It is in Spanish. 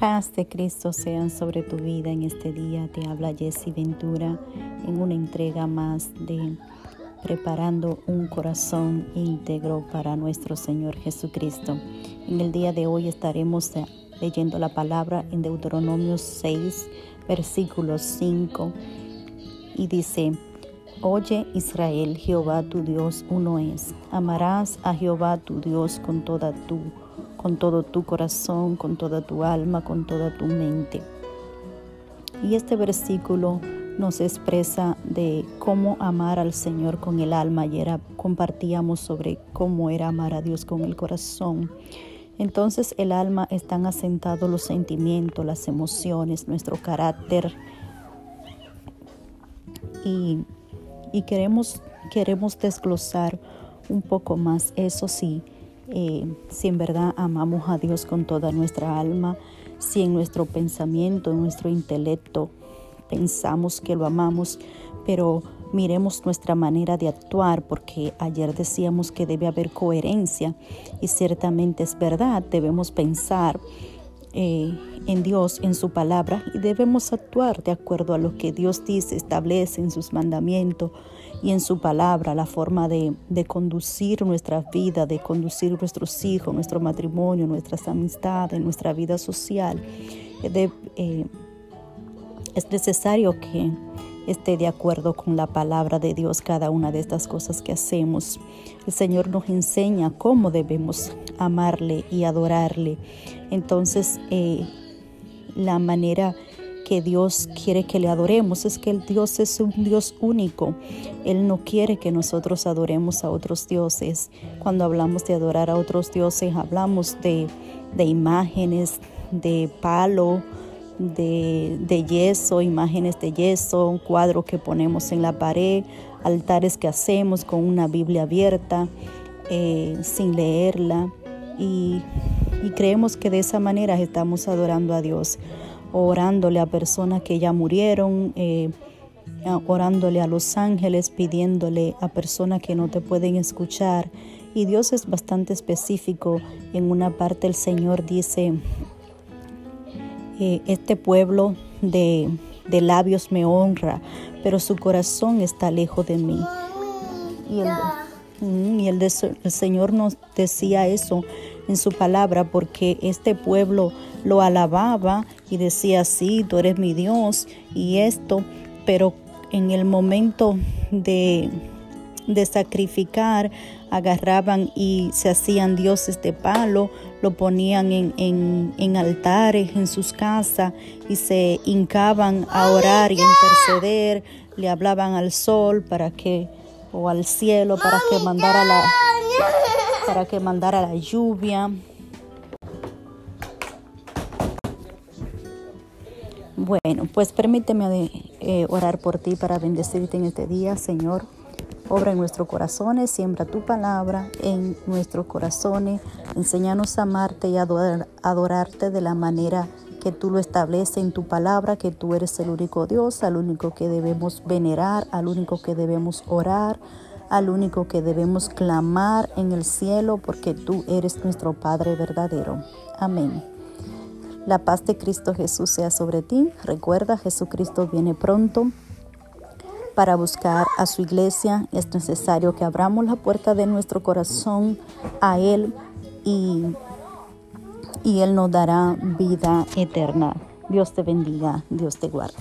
Paz de Cristo sean sobre tu vida en este día. Te habla Jesse Ventura en una entrega más de preparando un corazón íntegro para nuestro Señor Jesucristo. En el día de hoy estaremos leyendo la palabra en Deuteronomio 6, versículo 5, y dice, Oye Israel, Jehová tu Dios uno es. Amarás a Jehová tu Dios con toda tu con todo tu corazón, con toda tu alma, con toda tu mente. Y este versículo nos expresa de cómo amar al Señor con el alma. Ayer compartíamos sobre cómo era amar a Dios con el corazón. Entonces el alma están asentados los sentimientos, las emociones, nuestro carácter. Y, y queremos, queremos desglosar un poco más, eso sí, si en verdad amamos a Dios con toda nuestra alma, si en nuestro pensamiento, en nuestro intelecto. Pensamos que lo amamos, pero miremos nuestra manera de actuar, porque ayer decíamos que debe haber coherencia y ciertamente es verdad, debemos pensar eh, en Dios, en su palabra, y debemos actuar de acuerdo a lo que Dios dice, establece en sus mandamientos y en su palabra, la forma de, conducir nuestra vida, de conducir nuestros hijos, nuestro matrimonio, nuestras amistades, nuestra vida social. Eh, es necesario que esté de acuerdo con la palabra de Dios cada una de estas cosas que hacemos. El Señor nos enseña cómo debemos amarle y adorarle. Entonces, eh, la manera que Dios quiere que le adoremos es que el Dios es un Dios único. Él no quiere que nosotros adoremos a otros dioses. Cuando hablamos de adorar a otros dioses, hablamos de, de imágenes, de palo, de, yeso, imágenes de yeso, un cuadro que ponemos en la pared, altares que hacemos con una Biblia abierta, eh, sin leerla. Y, creemos que de esa manera estamos adorando a Dios, orándole a personas que ya murieron, eh, orándole a los ángeles, pidiéndole a personas que no te pueden escuchar. Y Dios es bastante específico. En una parte el Señor dice, este pueblo de, labios me honra, pero su corazón está lejos de mí. Y, el, y el, el Señor nos decía eso en su palabra porque este pueblo lo alababa y decía, sí, tú eres mi Dios y esto, pero en el momento de, de sacrificar, agarraban y se hacían dioses de palo, lo ponían en, en, altares en sus casas y se hincaban a orar y interceder, le hablaban al sol para que, o al cielo para que mandara la, para que mandara la lluvia. Bueno, pues permíteme eh, orar por ti para bendecirte en este día, Señor. Obra en nuestros corazones, siembra tu palabra en nuestros corazones. Enséñanos a amarte y adorarte de la manera que tú lo estableces en tu palabra, que tú eres el único Dios, al único que debemos venerar, al único que debemos orar, al único que debemos clamar en el cielo, porque tú eres nuestro Padre verdadero. Amén. La paz de Cristo Jesús sea sobre ti. Recuerda, Jesucristo viene pronto para buscar a su iglesia. Es necesario que abramos la puerta de nuestro corazón a Él y, y Él nos dará vida eterna. Dios te bendiga, Dios te guarde.